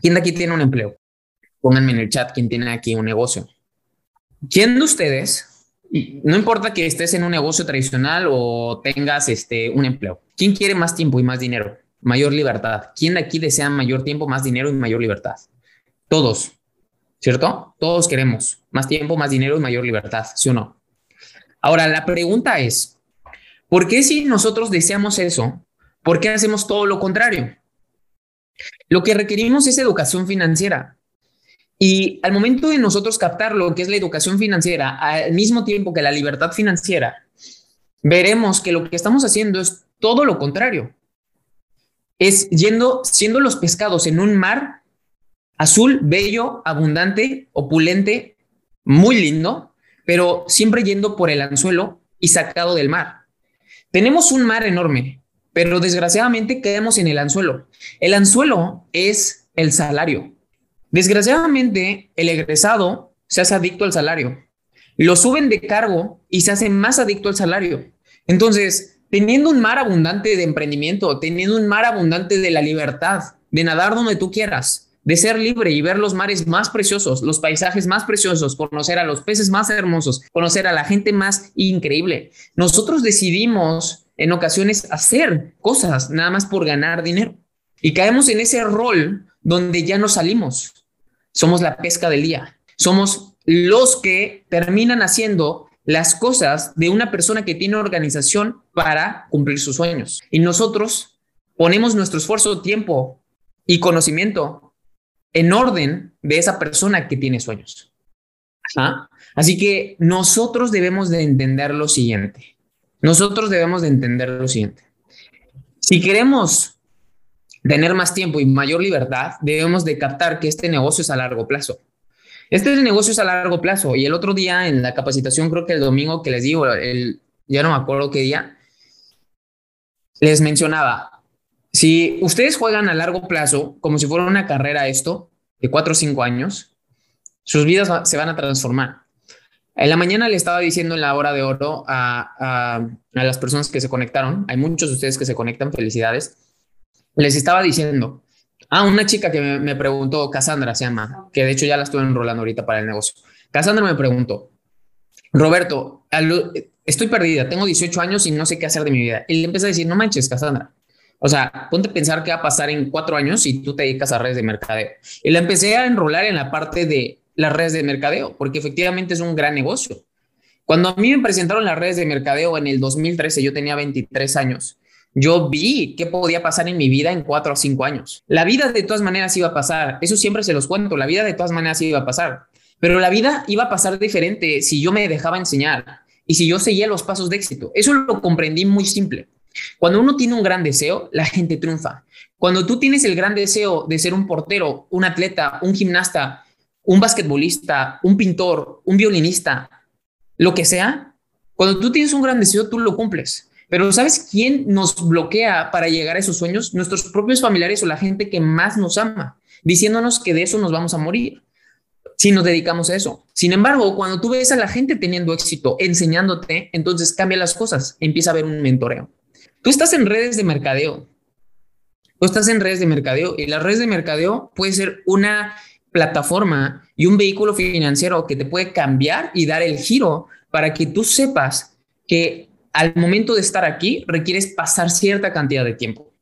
¿Quién de aquí tiene un empleo? Pónganme en el chat quién tiene aquí un negocio. ¿Quién de ustedes, no importa que estés en un negocio tradicional o tengas este, un empleo, ¿quién quiere más tiempo y más dinero? Mayor libertad. ¿Quién de aquí desea mayor tiempo, más dinero y mayor libertad? Todos, ¿cierto? Todos queremos más tiempo, más dinero y mayor libertad, ¿sí o no? Ahora, la pregunta es, ¿por qué si nosotros deseamos eso, por qué hacemos todo lo contrario? Lo que requerimos es educación financiera. Y al momento de nosotros captar lo que es la educación financiera, al mismo tiempo que la libertad financiera, veremos que lo que estamos haciendo es todo lo contrario. Es yendo, siendo los pescados en un mar azul, bello, abundante, opulente, muy lindo, pero siempre yendo por el anzuelo y sacado del mar. Tenemos un mar enorme, pero desgraciadamente quedamos en el anzuelo. El anzuelo es el salario. Desgraciadamente, el egresado se hace adicto al salario. Lo suben de cargo y se hace más adicto al salario. Entonces, teniendo un mar abundante de emprendimiento, teniendo un mar abundante de la libertad, de nadar donde tú quieras, de ser libre y ver los mares más preciosos, los paisajes más preciosos, conocer a los peces más hermosos, conocer a la gente más increíble. Nosotros decidimos en ocasiones hacer cosas nada más por ganar dinero. Y caemos en ese rol donde ya no salimos. Somos la pesca del día. Somos los que terminan haciendo las cosas de una persona que tiene organización para cumplir sus sueños. Y nosotros ponemos nuestro esfuerzo, tiempo y conocimiento en orden de esa persona que tiene sueños. Así que nosotros debemos de entender lo siguiente. Nosotros debemos de entender lo siguiente. Si queremos tener más tiempo y mayor libertad, debemos de captar que este negocio es a largo plazo. Este negocio es a largo plazo y el otro día en la capacitación, creo que el domingo que les digo, el, ya no me acuerdo qué día, les mencionaba, si ustedes juegan a largo plazo, como si fuera una carrera esto, de cuatro o cinco años, sus vidas se van a transformar. En la mañana le estaba diciendo en la hora de oro a, las personas que se conectaron, hay muchos de ustedes que se conectan, felicidades, les estaba diciendo, a una chica que me, preguntó, Cassandra se llama, que de hecho ya la estoy enrolando ahorita para el negocio. Cassandra me preguntó, Roberto, estoy perdida, tengo 18 años y no sé qué hacer de mi vida. Y le empecé a decir, no manches, Cassandra. O sea, ponte a pensar qué va a pasar en cuatro años si tú te dedicas a redes de mercadeo. Y la empecé a enrolar en la parte de las redes de mercadeo, porque efectivamente es un gran negocio. Cuando a mí me presentaron las redes de mercadeo en el 2013, yo tenía 23 años. Yo vi qué podía pasar en mi vida en cuatro o cinco años. La vida de todas maneras iba a pasar. Eso siempre se los cuento. La vida de todas maneras iba a pasar. Pero la vida iba a pasar diferente si yo me dejaba enseñar y si yo seguía los pasos de éxito. Eso lo comprendí muy simple. Cuando uno tiene un gran deseo, la gente triunfa. Cuando tú tienes el gran deseo de ser un portero, un atleta, un gimnasta, un basquetbolista, un pintor, un violinista, lo que sea, cuando tú tienes un gran deseo, tú lo cumples. Pero ¿sabes quién nos bloquea para llegar a esos sueños? Nuestros propios familiares o la gente que más nos ama, diciéndonos que de eso nos vamos a morir si nos dedicamos a eso. Sin embargo, cuando tú ves a la gente teniendo éxito, enseñándote, entonces cambia las cosas, empieza a haber un mentoreo. Tú estás en redes de mercadeo. Tú estás en redes de mercadeo y las redes de mercadeo puede ser una plataforma y un vehículo financiero que te puede cambiar y dar el giro para que tú sepas que al momento de estar aquí requieres pasar cierta cantidad de tiempo.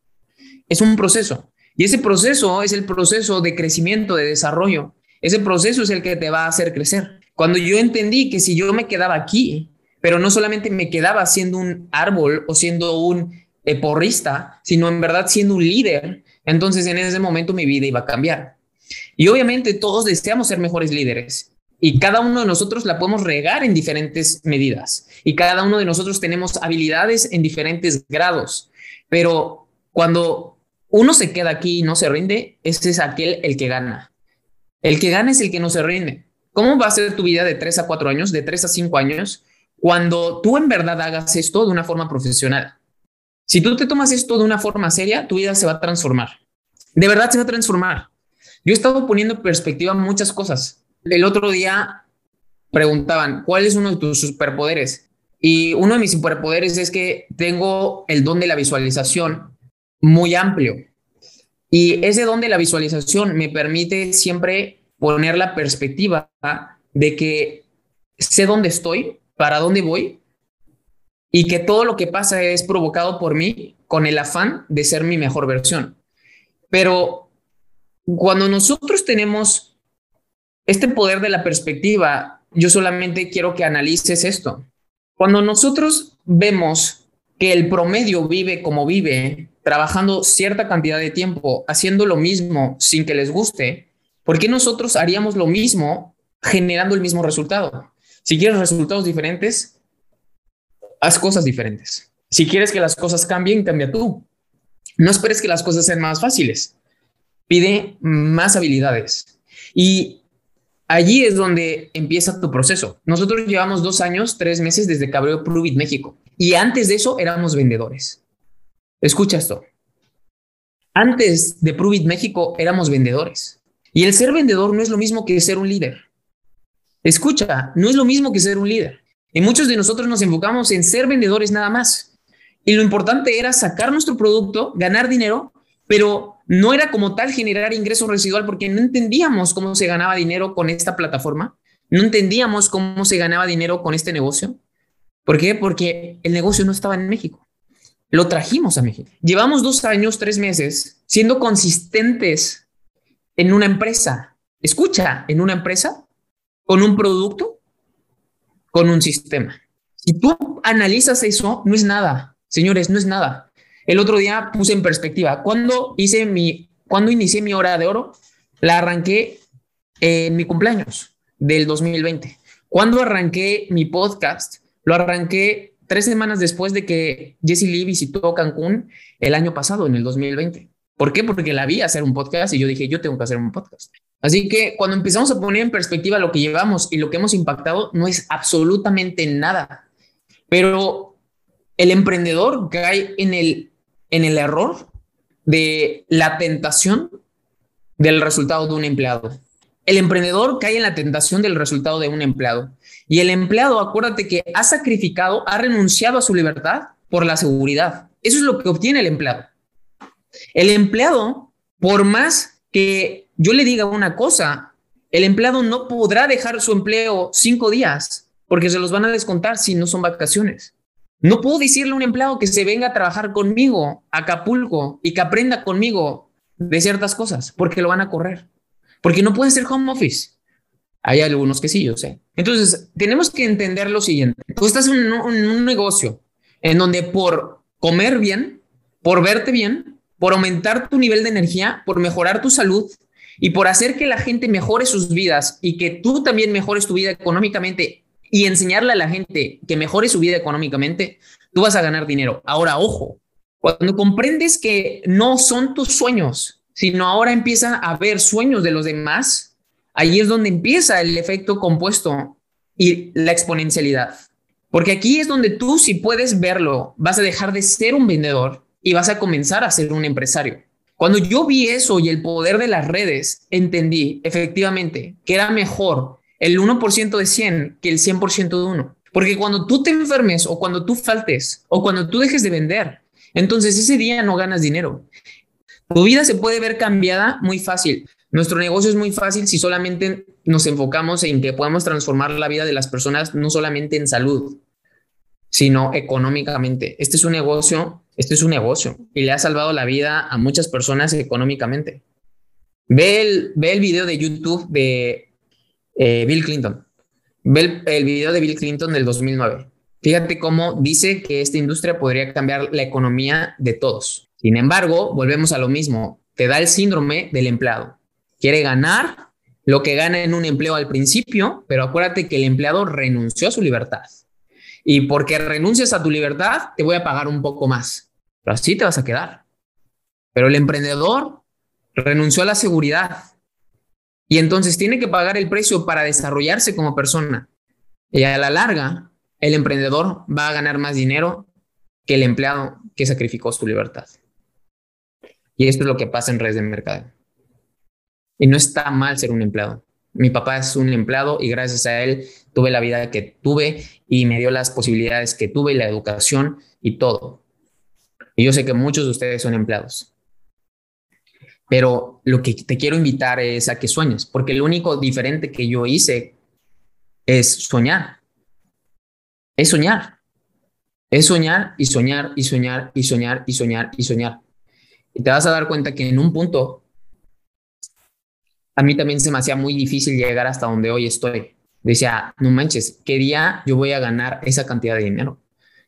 Es un proceso. Y ese proceso es el proceso de crecimiento, de desarrollo. Ese proceso es el que te va a hacer crecer. Cuando yo entendí que si yo me quedaba aquí, pero no solamente me quedaba siendo un árbol o siendo un eh, porrista, sino en verdad siendo un líder, entonces en ese momento mi vida iba a cambiar. Y obviamente todos deseamos ser mejores líderes y cada uno de nosotros la podemos regar en diferentes medidas y cada uno de nosotros tenemos habilidades en diferentes grados, pero cuando uno se queda aquí y no se rinde, ese es aquel el que gana. El que gana es el que no se rinde. ¿Cómo va a ser tu vida de 3 a 4 años, de 3 a 5 años, cuando tú en verdad hagas esto de una forma profesional? Si tú te tomas esto de una forma seria, tu vida se va a transformar. De verdad se va a transformar. Yo he estado poniendo en perspectiva muchas cosas. El otro día preguntaban, ¿cuál es uno de tus superpoderes? Y uno de mis superpoderes es que tengo el don de la visualización muy amplio. Y ese don de la visualización me permite siempre poner la perspectiva de que sé dónde estoy, para dónde voy y que todo lo que pasa es provocado por mí con el afán de ser mi mejor versión. Pero cuando nosotros tenemos este poder de la perspectiva, yo solamente quiero que analices esto. Cuando nosotros vemos que el promedio vive como vive, trabajando cierta cantidad de tiempo, haciendo lo mismo sin que les guste, ¿Por qué nosotros haríamos lo mismo generando el mismo resultado? Si quieres resultados diferentes, haz cosas diferentes. Si quieres que las cosas cambien, cambia tú. No esperes que las cosas sean más fáciles. Pide más habilidades. Y allí es donde empieza tu proceso. Nosotros llevamos dos años, tres meses desde que abrió Pruvit México. Y antes de eso éramos vendedores. Escucha esto. Antes de Pruvit México éramos vendedores. Y el ser vendedor no es lo mismo que ser un líder. Escucha, no es lo mismo que ser un líder. Y muchos de nosotros nos enfocamos en ser vendedores nada más. Y lo importante era sacar nuestro producto, ganar dinero, pero no era como tal generar ingreso residual porque no entendíamos cómo se ganaba dinero con esta plataforma. No entendíamos cómo se ganaba dinero con este negocio. ¿Por qué? Porque el negocio no estaba en México. Lo trajimos a México. Llevamos dos años, tres meses siendo consistentes en una empresa. Escucha, en una empresa, con un producto, con un sistema. Si tú analizas eso, no es nada, señores, no es nada. El otro día puse en perspectiva, cuando hice mi, cuando inicié mi hora de oro, la arranqué en mi cumpleaños del 2020. Cuando arranqué mi podcast, lo arranqué tres semanas después de que Jesse Lee visitó Cancún el año pasado, en el 2020. ¿Por qué? Porque la vi hacer un podcast y yo dije, yo tengo que hacer un podcast. Así que cuando empezamos a poner en perspectiva lo que llevamos y lo que hemos impactado, no es absolutamente nada. Pero el emprendedor cae en el, en el error de la tentación del resultado de un empleado. El emprendedor cae en la tentación del resultado de un empleado. Y el empleado, acuérdate que ha sacrificado, ha renunciado a su libertad por la seguridad. Eso es lo que obtiene el empleado. El empleado, por más que yo le diga una cosa, el empleado no podrá dejar su empleo cinco días porque se los van a descontar si no son vacaciones. No puedo decirle a un empleado que se venga a trabajar conmigo a Acapulco y que aprenda conmigo de ciertas cosas porque lo van a correr. Porque no puede ser home office. Hay algunos que sí, yo sé. Entonces, tenemos que entender lo siguiente. Tú estás en un negocio en donde por comer bien, por verte bien, por aumentar tu nivel de energía, por mejorar tu salud y por hacer que la gente mejore sus vidas y que tú también mejores tu vida económicamente y enseñarle a la gente que mejore su vida económicamente, tú vas a ganar dinero. Ahora, ojo, cuando comprendes que no son tus sueños, sino ahora empiezan a ver sueños de los demás, ahí es donde empieza el efecto compuesto y la exponencialidad. Porque aquí es donde tú, si puedes verlo, vas a dejar de ser un vendedor y vas a comenzar a ser un empresario. Cuando yo vi eso y el poder de las redes, entendí efectivamente que era mejor el 1% de 100 que el 100% de uno. Porque cuando tú te enfermes o cuando tú faltes o cuando tú dejes de vender, entonces ese día no ganas dinero. Tu vida se puede ver cambiada muy fácil. Nuestro negocio es muy fácil si solamente nos enfocamos en que podamos transformar la vida de las personas, no solamente en salud, sino económicamente. Este es un negocio, este es un negocio y le ha salvado la vida a muchas personas económicamente. Ve el, ve el video de YouTube de eh, Bill Clinton. Ve el, el video de Bill Clinton del 2009. Fíjate cómo dice que esta industria podría cambiar la economía de todos. Sin embargo, volvemos a lo mismo. Te da el síndrome del empleado. Quiere ganar lo que gana en un empleo al principio, pero acuérdate que el empleado renunció a su libertad. Y porque renuncias a tu libertad, te voy a pagar un poco más. Pero así te vas a quedar. Pero el emprendedor renunció a la seguridad y entonces tiene que pagar el precio para desarrollarse como persona. Y a la larga, el emprendedor va a ganar más dinero que el empleado que sacrificó su libertad. Y esto es lo que pasa en redes de mercado. Y no está mal ser un empleado. Mi papá es un empleado y gracias a él tuve la vida que tuve y me dio las posibilidades que tuve la educación y todo. Y yo sé que muchos de ustedes son empleados. Pero lo que te quiero invitar es a que sueñes, porque lo único diferente que yo hice es soñar. Es soñar. Es soñar y soñar y soñar y soñar y soñar y soñar. Y te vas a dar cuenta que en un punto a mí también se me hacía muy difícil llegar hasta donde hoy estoy. Decía, no manches, ¿qué día yo voy a ganar esa cantidad de dinero?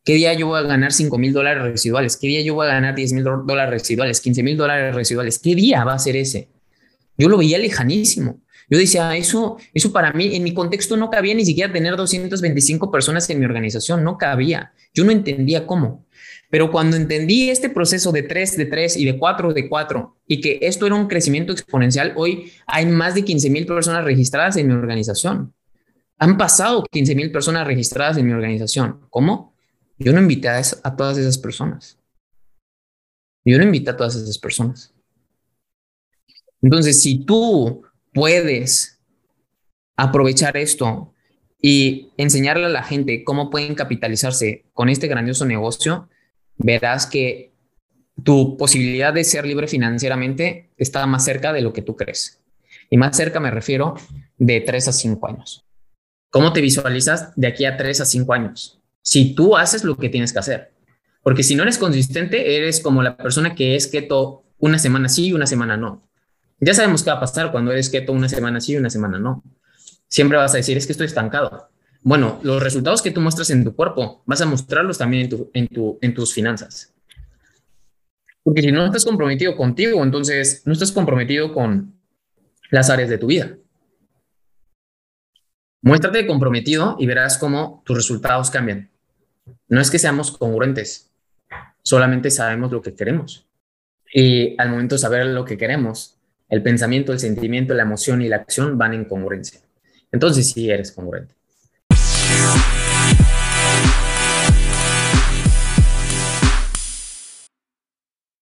¿Qué día yo voy a ganar 5 mil dólares residuales? ¿Qué día yo voy a ganar 10 mil dólares residuales? 15 mil dólares residuales. ¿Qué día va a ser ese? Yo lo veía lejanísimo. Yo decía, eso, eso para mí, en mi contexto no cabía ni siquiera tener 225 personas en mi organización, no cabía. Yo no entendía cómo. Pero cuando entendí este proceso de 3 de 3 y de 4 de 4 y que esto era un crecimiento exponencial, hoy hay más de 15 mil personas registradas en mi organización. Han pasado 15 mil personas registradas en mi organización. ¿Cómo? Yo no invité a, todas esas personas. Yo no invité a todas esas personas. Entonces, si tú puedes aprovechar esto y enseñarle a la gente cómo pueden capitalizarse con este grandioso negocio, verás que tu posibilidad de ser libre financieramente está más cerca de lo que tú crees. Y más cerca me refiero de 3 a 5 años. ¿Cómo te visualizas de aquí a 3 a 5 años? Si tú haces lo que tienes que hacer. Porque si no eres consistente, eres como la persona que es keto una semana sí y una semana no. Ya sabemos qué va a pasar cuando eres keto una semana sí y una semana no. Siempre vas a decir, es que estoy estancado. Bueno, los resultados que tú muestras en tu cuerpo, vas a mostrarlos también en, en, tus finanzas. Porque si no estás comprometido contigo, entonces no estás comprometido con las áreas de tu vida. Muéstrate comprometido y verás cómo tus resultados cambian. No es que seamos congruentes, solamente sabemos lo que queremos. Y al momento de saber lo que queremos, el pensamiento, el sentimiento, la emoción y la acción van en congruencia. Entonces sí eres congruente.